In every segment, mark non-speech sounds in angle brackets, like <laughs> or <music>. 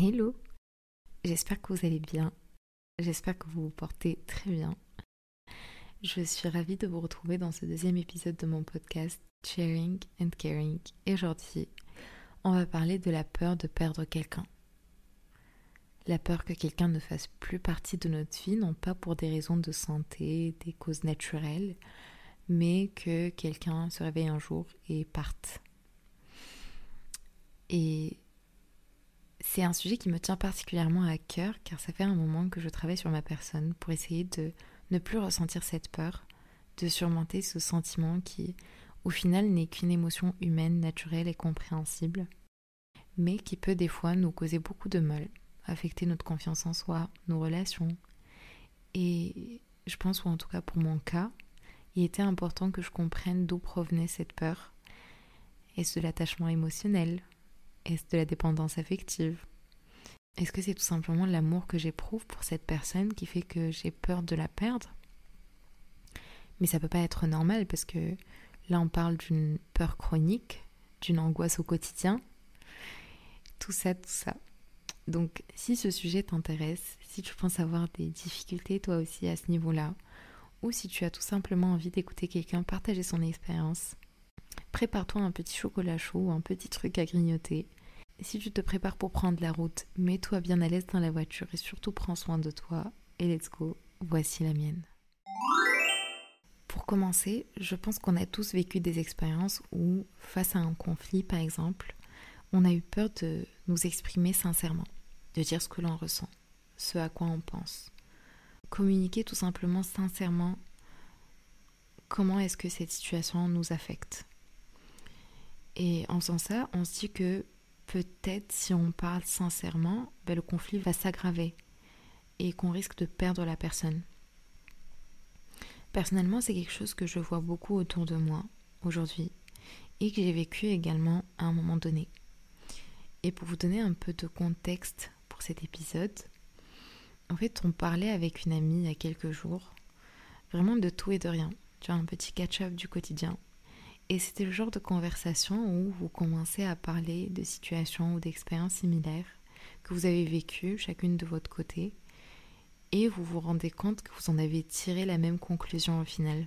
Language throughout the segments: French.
Hello J'espère que vous allez bien. J'espère que vous vous portez très bien. Je suis ravie de vous retrouver dans ce deuxième épisode de mon podcast Sharing and Caring. Et aujourd'hui, on va parler de la peur de perdre quelqu'un. La peur que quelqu'un ne fasse plus partie de notre vie, non pas pour des raisons de santé, des causes naturelles, mais que quelqu'un se réveille un jour et parte. Et c'est un sujet qui me tient particulièrement à cœur car ça fait un moment que je travaille sur ma personne pour essayer de ne plus ressentir cette peur, de surmonter ce sentiment qui, au final, n'est qu'une émotion humaine, naturelle et compréhensible, mais qui peut des fois nous causer beaucoup de mal, affecter notre confiance en soi, nos relations. Et je pense, ou en tout cas pour mon cas, il était important que je comprenne d'où provenait cette peur. Est-ce de l'attachement émotionnel est-ce de la dépendance affective Est-ce que c'est tout simplement l'amour que j'éprouve pour cette personne qui fait que j'ai peur de la perdre? Mais ça peut pas être normal parce que là on parle d'une peur chronique, d'une angoisse au quotidien. Tout ça, tout ça. Donc si ce sujet t'intéresse, si tu penses avoir des difficultés toi aussi à ce niveau-là, ou si tu as tout simplement envie d'écouter quelqu'un partager son expérience, prépare-toi un petit chocolat chaud, un petit truc à grignoter. si tu te prépares pour prendre la route, mets-toi bien à l'aise dans la voiture et surtout prends soin de toi. Et let's go, voici la mienne. Pour commencer, je pense qu'on a tous vécu des expériences où, face à un conflit par exemple, on a eu peur de nous exprimer sincèrement, de dire ce que l'on ressent, ce à quoi on pense. Communiquer tout simplement sincèrement comment est-ce que cette situation nous affecte. Et en faisant ça, on se dit que peut-être si on parle sincèrement, ben, le conflit va s'aggraver et qu'on risque de perdre la personne. Personnellement, c'est quelque chose que je vois beaucoup autour de moi aujourd'hui et que j'ai vécu également à un moment donné. Et pour vous donner un peu de contexte pour cet épisode, en fait, on parlait avec une amie il y a quelques jours, vraiment de tout et de rien. Tu vois, un petit catch-up du quotidien. Et c'était le genre de conversation où vous commencez à parler de situations ou d'expériences similaires que vous avez vécues chacune de votre côté et vous vous rendez compte que vous en avez tiré la même conclusion au final.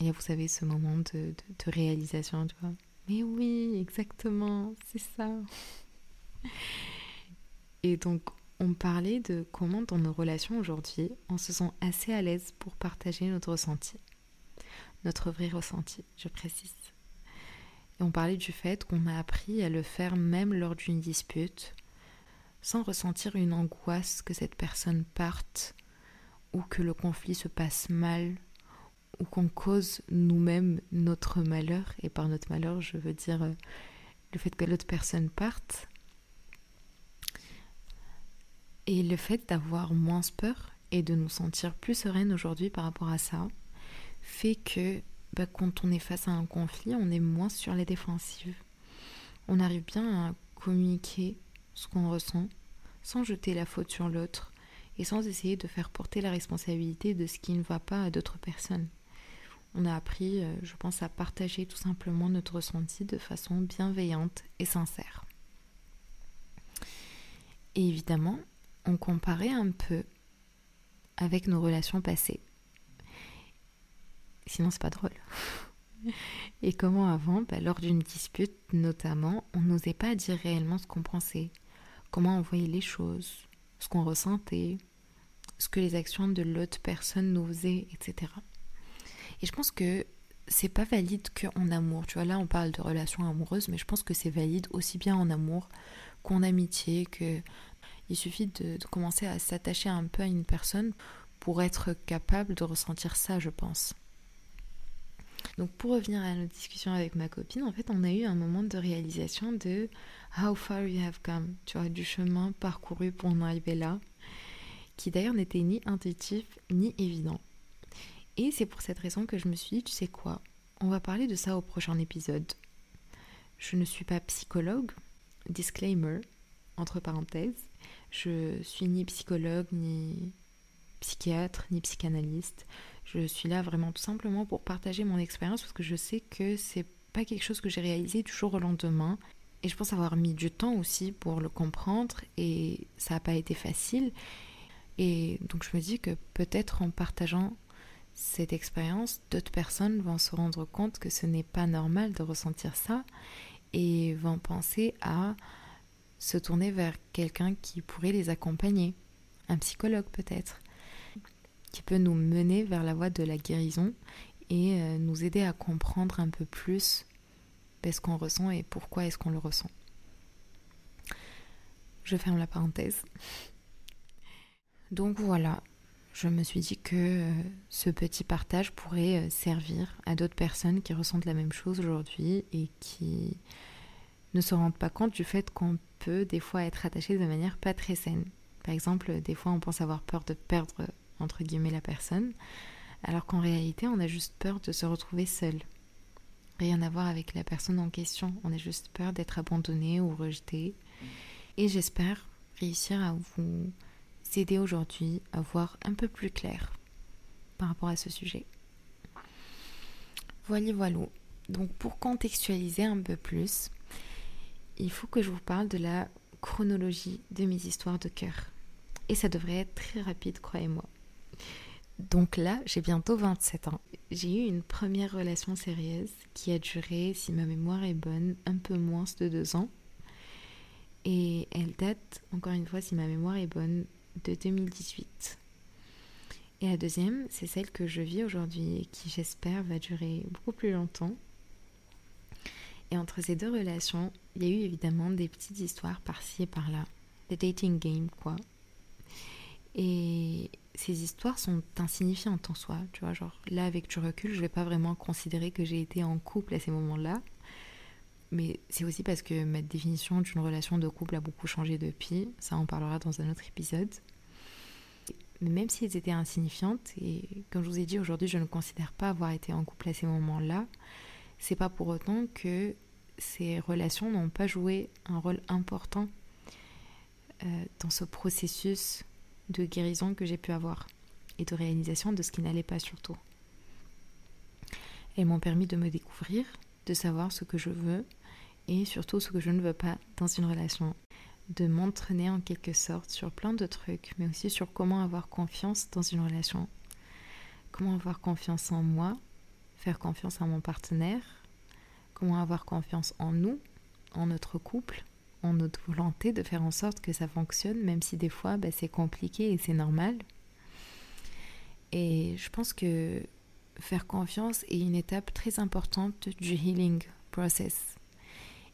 Et vous avez ce moment de, réalisation, tu vois. Mais oui, exactement, c'est ça. <laughs> Et donc, on parlait de comment dans nos relations aujourd'hui, on se sent assez à l'aise pour partager notre ressenti notre vrai ressenti, je précise. Et on parlait du fait qu'on a appris à le faire même lors d'une dispute, sans ressentir une angoisse que cette personne parte, ou que le conflit se passe mal, ou qu'on cause nous-mêmes notre malheur, et par notre malheur je veux dire euh, le fait que l'autre personne parte, et le fait d'avoir moins peur et de nous sentir plus sereines aujourd'hui par rapport à ça, fait que bah, quand on est face à un conflit, on est moins sur les défensives. On arrive bien à communiquer ce qu'on ressent sans jeter la faute sur l'autre et sans essayer de faire porter la responsabilité de ce qui ne va pas à d'autres personnes. On a appris, euh, je pense, à partager tout simplement notre ressenti de façon bienveillante et sincère. Et évidemment, on comparait un peu avec nos relations passées. Sinon, c'est pas drôle. Et comment avant, bah, lors d'une dispute notamment, on n'osait pas dire réellement ce qu'on pensait, comment on voyait les choses, ce qu'on ressentait, ce que les actions de l'autre personne nous faisaient, etc. Et je pense que c'est pas valide qu'en amour. Tu vois, là on parle de relations amoureuses, mais je pense que c'est valide aussi bien en amour qu'en amitié, que il suffit de commencer à s'attacher un peu à une personne pour être capable de ressentir ça, je pense. Donc pour revenir à notre discussion avec ma copine, en fait, on a eu un moment de réalisation de how far we have come, tu vois, du chemin parcouru pour en arriver là, qui d'ailleurs n'était ni intuitif ni évident. Et c'est pour cette raison que je me suis dit, tu sais quoi, on va parler de ça au prochain épisode. Je ne suis pas psychologue, disclaimer, entre parenthèses, je suis ni psychologue, ni psychiatre, ni psychanalyste. Je suis là vraiment tout simplement pour partager mon expérience parce que je sais que c'est pas quelque chose que j'ai réalisé du jour au lendemain. Et je pense avoir mis du temps aussi pour le comprendre et ça n'a pas été facile. Et donc je me dis que peut-être en partageant cette expérience, d'autres personnes vont se rendre compte que ce n'est pas normal de ressentir ça et vont penser à se tourner vers quelqu'un qui pourrait les accompagner, un psychologue peut-être, qui peut nous mener vers la voie de la guérison et euh, nous aider à comprendre un peu plus ce qu'on ressent et pourquoi est-ce qu'on le ressent. Je ferme la parenthèse. Donc voilà, je me suis dit que euh, ce petit partage pourrait euh, servir à d'autres personnes qui ressentent la même chose aujourd'hui et qui ne se rendent pas compte du fait qu'on peut des fois être attaché de manière pas très saine. Par exemple, des fois on pense avoir peur de perdre entre guillemets la personne, alors qu'en réalité on a juste peur de se retrouver seul. Rien à voir avec la personne en question, on a juste peur d'être abandonné ou rejeté. Et j'espère réussir à vous aider aujourd'hui à voir un peu plus clair par rapport à ce sujet. Voilà, voilà. Donc pour contextualiser un peu plus, il faut que je vous parle de la chronologie de mes histoires de cœur. Et ça devrait être très rapide, croyez-moi. Donc là, j'ai bientôt 27 ans. J'ai eu une première relation sérieuse qui a duré, si ma mémoire est bonne, un peu moins de deux ans. Et elle date, encore une fois, si ma mémoire est bonne, de 2018. Et la deuxième, c'est celle que je vis aujourd'hui et qui, j'espère, va durer beaucoup plus longtemps. Et entre ces deux relations, il y a eu évidemment des petites histoires par-ci et par-là. Des dating games, quoi. Et ces histoires sont insignifiantes en soi, tu vois, genre là avec du recul, je vais pas vraiment considérer que j'ai été en couple à ces moments-là. Mais c'est aussi parce que ma définition d'une relation de couple a beaucoup changé depuis, ça on parlera dans un autre épisode. Mais même si elles étaient insignifiantes, et comme je vous ai dit aujourd'hui, je ne considère pas avoir été en couple à ces moments-là, c'est pas pour autant que ces relations n'ont pas joué un rôle important euh, dans ce processus de guérison que j'ai pu avoir et de réalisation de ce qui n'allait pas surtout. Elles m'ont permis de me découvrir, de savoir ce que je veux et surtout ce que je ne veux pas dans une relation. De m'entraîner en quelque sorte sur plein de trucs, mais aussi sur comment avoir confiance dans une relation. Comment avoir confiance en moi, faire confiance à mon partenaire, comment avoir confiance en nous, en notre couple, notre volonté de faire en sorte que ça fonctionne, même si des fois bah, c'est compliqué et c'est normal. Et je pense que faire confiance est une étape très importante du healing process.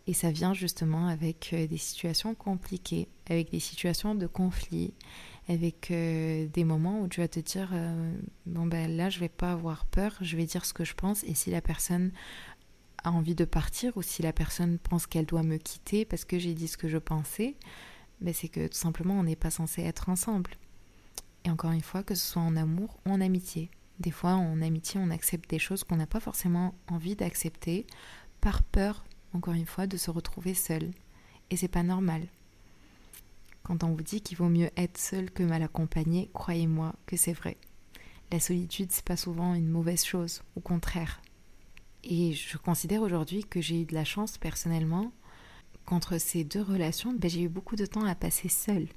Et ça vient justement avec euh, des situations compliquées, avec des situations de conflit, avec euh, des moments où tu vas te dire euh, bon ben là je vais pas avoir peur, je vais dire ce que je pense et si la personne envie de partir ou si la personne pense qu'elle doit me quitter parce que j'ai dit ce que je pensais, mais c'est que tout simplement on n'est pas censé être ensemble. Et encore une fois, que ce soit en amour ou en amitié. Des fois, en amitié, on accepte des choses qu'on n'a pas forcément envie d'accepter par peur, encore une fois, de se retrouver seul. Et c'est pas normal. Quand on vous dit qu'il vaut mieux être seul que mal accompagné, croyez-moi que c'est vrai. La solitude, c'est pas souvent une mauvaise chose, au contraire. Et je considère aujourd'hui que j'ai eu de la chance personnellement qu'entre ces deux relations, ben, j'ai eu beaucoup de temps à passer seule.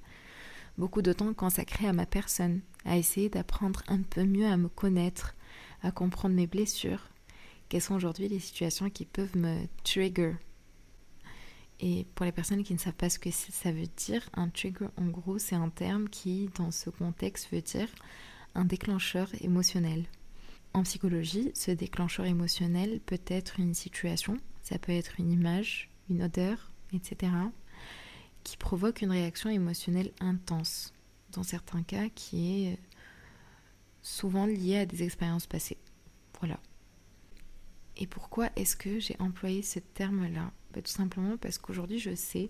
Beaucoup de temps consacré à ma personne, à essayer d'apprendre un peu mieux à me connaître, à comprendre mes blessures. Quelles sont aujourd'hui les situations qui peuvent me trigger Et pour les personnes qui ne savent pas ce que ça veut dire, un trigger en gros c'est un terme qui dans ce contexte veut dire un déclencheur émotionnel. En psychologie, ce déclencheur émotionnel peut être une situation, ça peut être une image, une odeur, etc., qui provoque une réaction émotionnelle intense, dans certains cas qui est souvent liée à des expériences passées. Voilà. Et pourquoi est-ce que j'ai employé ce terme-là? Bah, Tout simplement parce qu'aujourd'hui je sais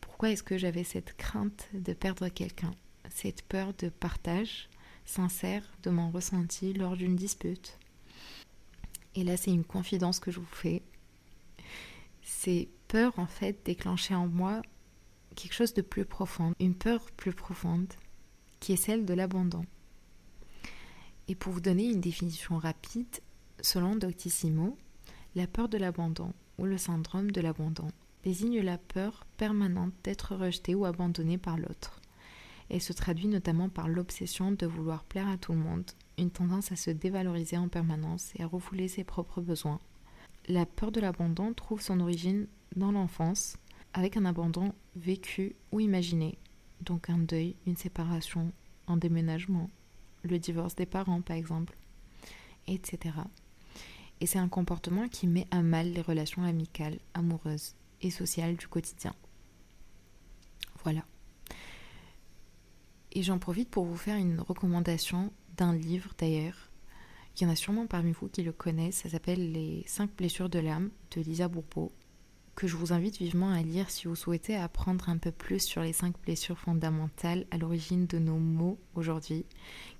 pourquoi est-ce que j'avais cette crainte de perdre quelqu'un, cette peur de partage, sincère de mon ressenti lors d'une dispute. Et là, c'est une confidence que je vous fais. C'est peur, en fait, déclencher en moi quelque chose de plus profond, une peur plus profonde, qui est celle de l'abandon. Et pour vous donner une définition rapide, selon Doctissimo, la peur de l'abandon ou le syndrome de l'abandon désigne la peur permanente d'être rejeté ou abandonné par l'autre. Elle se traduit notamment par l'obsession de vouloir plaire à tout le monde, une tendance à se dévaloriser en permanence et à refouler ses propres besoins. La peur de l'abandon trouve son origine dans l'enfance, avec un abandon vécu ou imaginé, donc un deuil, une séparation, un déménagement, le divorce des parents par exemple, etc. Et c'est un comportement qui met à mal les relations amicales, amoureuses et sociales du quotidien. Voilà. Et j'en profite pour vous faire une recommandation d'un livre d'ailleurs. Il y en a sûrement parmi vous qui le connaissent. Ça s'appelle Les 5 blessures de l'âme de Lisa Bourbeau, que je vous invite vivement à lire si vous souhaitez apprendre un peu plus sur les 5 blessures fondamentales à l'origine de nos mots aujourd'hui,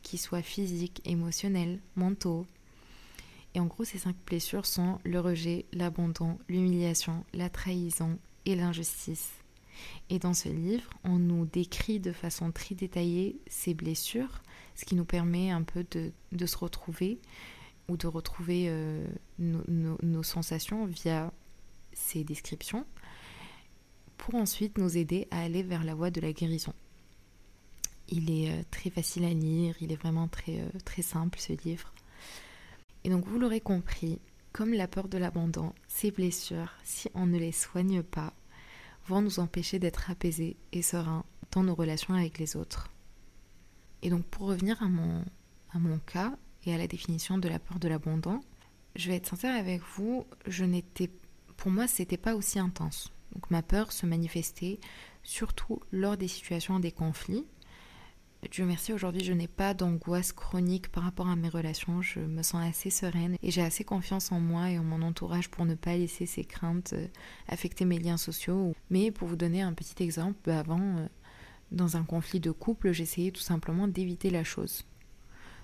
qu'ils soient physiques, émotionnels, mentaux. Et en gros, ces 5 blessures sont le rejet, l'abandon, l'humiliation, la trahison et l'injustice. Et dans ce livre, on nous décrit de façon très détaillée ces blessures, ce qui nous permet un peu de, se retrouver ou de retrouver euh, nos, sensations via ces descriptions, pour ensuite nous aider à aller vers la voie de la guérison. Il est euh, très facile à lire, il est vraiment très, euh, très simple ce livre. Et donc vous l'aurez compris, comme la peur de l'abandon, ces blessures, si on ne les soigne pas, vont nous empêcher d'être apaisés et sereins dans nos relations avec les autres. Et donc pour revenir à mon, à mon cas et à la définition de la peur de l'abandon, je vais être sincère avec vous, je n'étais pour moi c'était pas aussi intense. Donc ma peur se manifestait surtout lors des situations des conflits Dieu merci, aujourd'hui, je n'ai pas d'angoisse chronique par rapport à mes relations. Je me sens assez sereine et j'ai assez confiance en moi et en mon entourage pour ne pas laisser ces craintes euh, affecter mes liens sociaux. Mais pour vous donner un petit exemple, bah, avant, euh, dans un conflit de couple, j'essayais tout simplement d'éviter la chose.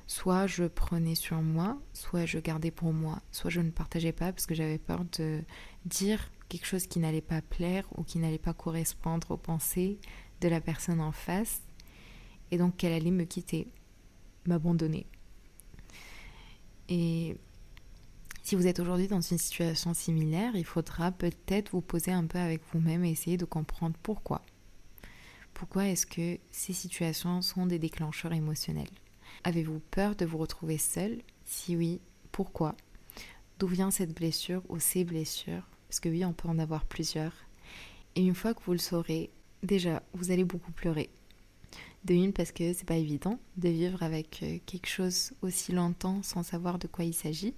Soit je prenais sur moi, soit je gardais pour moi, soit je ne partageais pas parce que j'avais peur de dire quelque chose qui n'allait pas plaire ou qui n'allait pas correspondre aux pensées de la personne en face et donc qu'elle allait me quitter, m'abandonner. Et si vous êtes aujourd'hui dans une situation similaire, il faudra peut-être vous poser un peu avec vous-même et essayer de comprendre pourquoi. Pourquoi est-ce que ces situations sont des déclencheurs émotionnels? Avez-vous peur de vous retrouver seul? Si oui, pourquoi? D'où vient cette blessure ou ces blessures? Parce que oui, on peut en avoir plusieurs. Et une fois que vous le saurez, déjà, vous allez beaucoup pleurer. De une, parce que c'est pas évident de vivre avec euh, quelque chose aussi longtemps sans savoir de quoi il s'agit,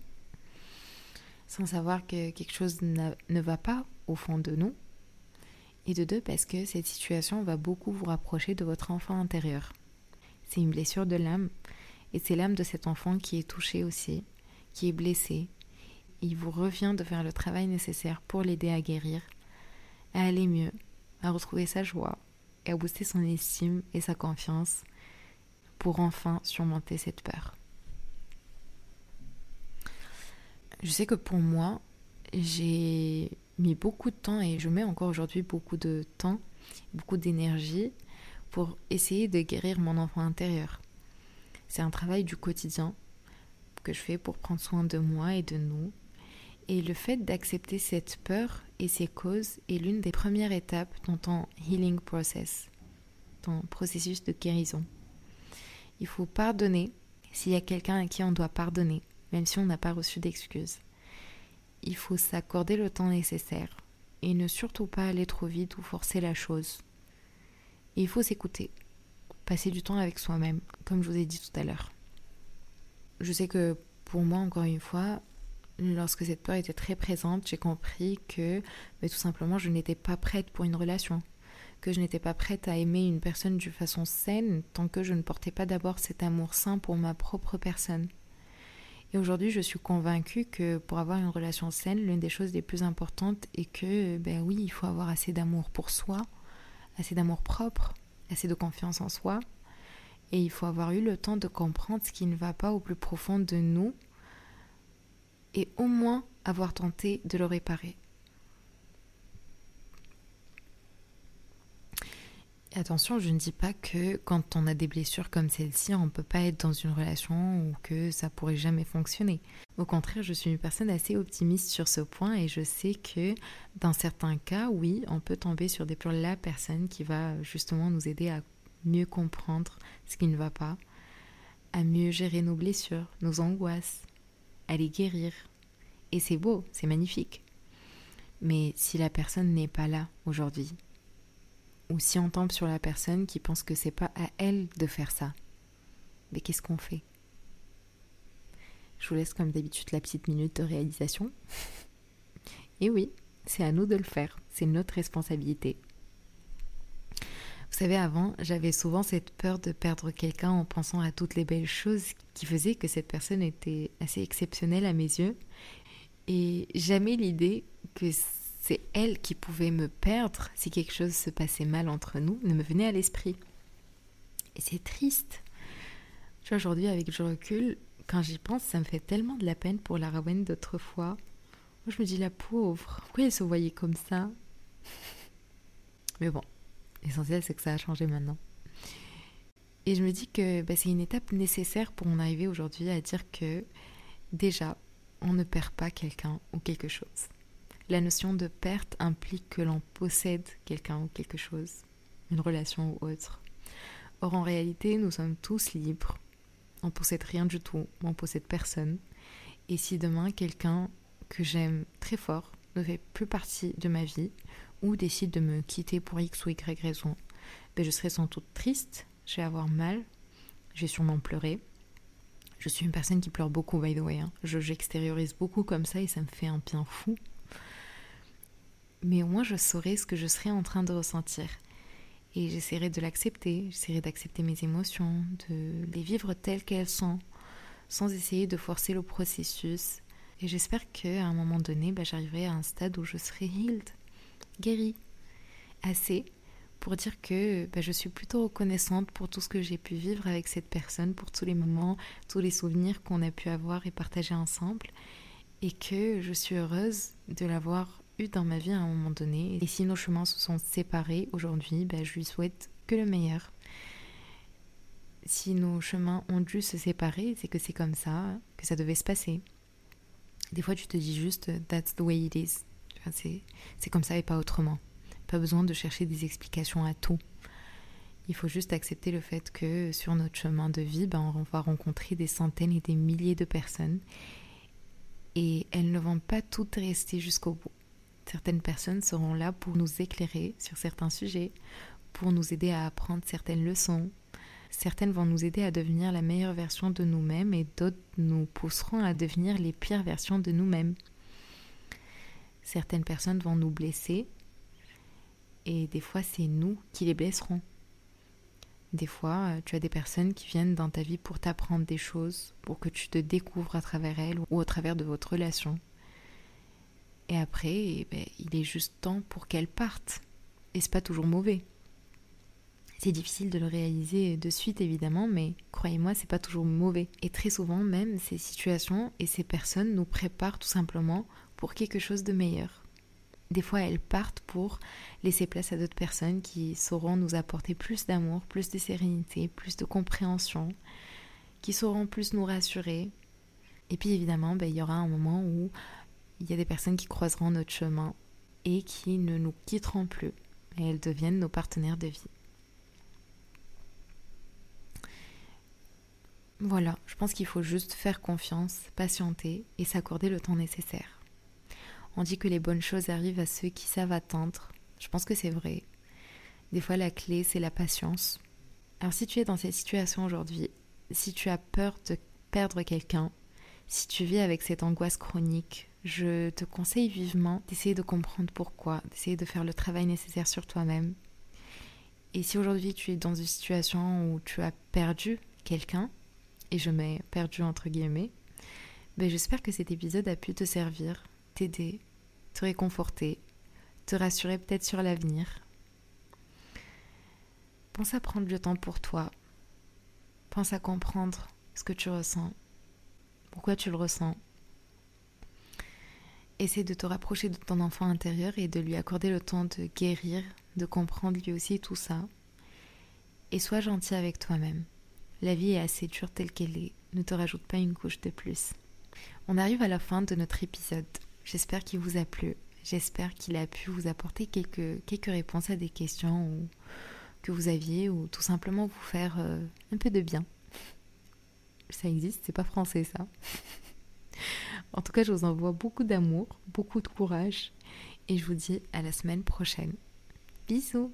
sans savoir que quelque chose ne va pas au fond de nous. Et de deux, parce que cette situation va beaucoup vous rapprocher de votre enfant intérieur. C'est une blessure de l'âme, et c'est l'âme de cet enfant qui est touchée aussi, qui est blessé. Il vous revient de faire le travail nécessaire pour l'aider à guérir, à aller mieux, à retrouver sa joie, et à booster son estime et sa confiance pour enfin surmonter cette peur. Je sais que pour moi, j'ai mis beaucoup de temps et je mets encore aujourd'hui beaucoup de temps, beaucoup d'énergie pour essayer de guérir mon enfant intérieur. C'est un travail du quotidien que je fais pour prendre soin de moi et de nous. Et le fait d'accepter cette peur et ses causes est l'une des premières étapes dans ton healing process, ton processus de guérison. Il faut pardonner s'il y a quelqu'un à qui on doit pardonner, même si on n'a pas reçu d'excuses. Il faut s'accorder le temps nécessaire et ne surtout pas aller trop vite ou forcer la chose. il faut s'écouter, passer du temps avec soi-même, comme je vous ai dit tout à l'heure. Je sais que pour moi, encore une fois, lorsque cette peur était très présente, j'ai compris que mais tout simplement je n'étais pas prête pour une relation, que je n'étais pas prête à aimer une personne de façon saine tant que je ne portais pas d'abord cet amour sain pour ma propre personne. Et aujourd'hui, je suis convaincue que pour avoir une relation saine, l'une des choses les plus importantes est que, ben oui, il faut avoir assez d'amour pour soi, assez d'amour propre, assez de confiance en soi, et il faut avoir eu le temps de comprendre ce qui ne va pas au plus profond de nous et au moins avoir tenté de le réparer. attention, je ne dis pas que quand on a des blessures comme celle-ci, on ne peut pas être dans une relation ou que ça pourrait jamais fonctionner. Au contraire, je suis une personne assez optimiste sur ce point et je sais que dans certains cas, oui, on peut tomber sur des plans la personne qui va justement nous aider à mieux comprendre ce qui ne va pas, à mieux gérer nos blessures, nos angoisses, à les guérir. Et c'est beau, c'est magnifique. Mais si la personne n'est pas là aujourd'hui, ou si on tombe sur la personne qui pense que c'est pas à elle de faire ça, mais qu'est-ce qu'on fait? Je vous laisse comme d'habitude la petite minute de réalisation. <laughs> Et oui, c'est à nous de le faire, c'est notre responsabilité. Savez, avant, j'avais souvent cette peur de perdre quelqu'un en pensant à toutes les belles choses qui faisaient que cette personne était assez exceptionnelle à mes yeux. Et jamais l'idée que c'est elle qui pouvait me perdre si quelque chose se passait mal entre nous ne me venait à l'esprit. Et c'est triste. Tu vois, aujourd'hui, avec du recul, quand j'y pense, ça me fait tellement de la peine pour la Rawen d'autrefois. Je me dis, la pauvre, pourquoi elle se voyait comme ça? L'essentiel, c'est que ça a changé maintenant. Et je me dis que bah, c'est une étape nécessaire pour en arriver aujourd'hui à dire que déjà, on ne perd pas quelqu'un ou quelque chose. La notion de perte implique que l'on possède quelqu'un ou quelque chose, une relation ou autre. Or, en réalité, nous sommes tous libres. On possède rien du tout, on possède personne. Et si demain, quelqu'un que j'aime très fort ne fait plus partie de ma vie ou décide de me quitter pour X ou Y raison, ben je serai sans doute triste, je vais avoir mal, je vais sûrement pleurer. Je suis une personne qui pleure beaucoup, by the way. Hein. J'extériorise beaucoup comme ça et ça me fait un bien fou mais au moins je saurais ce que je serais en train de ressentir. Et j'essaierai de l'accepter, j'essaierai d'accepter mes émotions, de les vivre telles qu'elles sont, sans essayer de forcer le processus. Et j'espère qu'à un moment donné, bah, j'arriverai à un stade où je serai healed, guérie, assez pour dire que bah, je suis plutôt reconnaissante pour tout ce que j'ai pu vivre avec cette personne, pour tous les moments, tous les souvenirs qu'on a pu avoir et partager ensemble, et que je suis heureuse de l'avoir dans ma vie à un moment donné. Et si nos chemins se sont séparés aujourd'hui, ben, je lui souhaite que le meilleur. Si nos chemins ont dû se séparer, c'est que c'est comme ça, que ça devait se passer. Des fois, tu te dis juste That's the way it is. C'est comme ça et pas autrement. Pas besoin de chercher des explications à tout. Il faut juste accepter le fait que sur notre chemin de vie, ben, on va rencontrer des centaines et des milliers de personnes et elles ne vont pas toutes rester jusqu'au bout. Certaines personnes seront là pour nous éclairer sur certains sujets, pour nous aider à apprendre certaines leçons. Certaines vont nous aider à devenir la meilleure version de nous-mêmes et d'autres nous pousseront à devenir les pires versions de nous-mêmes. Certaines personnes vont nous blesser et des fois c'est nous qui les blesserons. Des fois, tu as des personnes qui viennent dans ta vie pour t'apprendre des choses, pour que tu te découvres à travers elles ou au travers de votre relation. Et après, eh ben, il est juste temps pour qu'elle parte. Et c'est pas toujours mauvais. C'est difficile de le réaliser de suite évidemment, mais croyez-moi, c'est pas toujours mauvais. Et très souvent même, ces situations et ces personnes nous préparent tout simplement pour quelque chose de meilleur. Des fois, elles partent pour laisser place à d'autres personnes qui sauront nous apporter plus d'amour, plus de sérénité, plus de compréhension, qui sauront plus nous rassurer. Et puis évidemment, ben, il y aura un moment où il y a des personnes qui croiseront notre chemin et qui ne nous quitteront plus. Et elles deviennent nos partenaires de vie. Voilà, je pense qu'il faut juste faire confiance, patienter et s'accorder le temps nécessaire. On dit que les bonnes choses arrivent à ceux qui savent attendre. Je pense que c'est vrai. Des fois, la clé, c'est la patience. Alors si tu es dans cette situation aujourd'hui, si tu as peur de perdre quelqu'un, si tu vis avec cette angoisse chronique, je te conseille vivement d'essayer de comprendre pourquoi, d'essayer de faire le travail nécessaire sur toi-même. Et si aujourd'hui tu es dans une situation où tu as perdu quelqu'un, et je mets perdu entre guillemets, ben j'espère que cet épisode a pu te servir, t'aider, te réconforter, te rassurer peut-être sur l'avenir. Pense à prendre le temps pour toi. Pense à comprendre ce que tu ressens, pourquoi tu le ressens Essaie de te rapprocher de ton enfant intérieur et de lui accorder le temps de guérir, de comprendre lui aussi tout ça. et sois gentil avec toi-même. La vie est assez dure telle qu'elle est, ne te rajoute pas une couche de plus. On arrive à la fin de notre épisode. J'espère qu'il vous a plu. J'espère qu'il a pu vous apporter quelques, quelques réponses à des questions que vous aviez ou tout simplement vous faire euh, un peu de bien. Ça existe, c'est pas français ça. <laughs> en tout cas, je vous envoie beaucoup d'amour, beaucoup de courage et je vous dis à la semaine prochaine. Bisous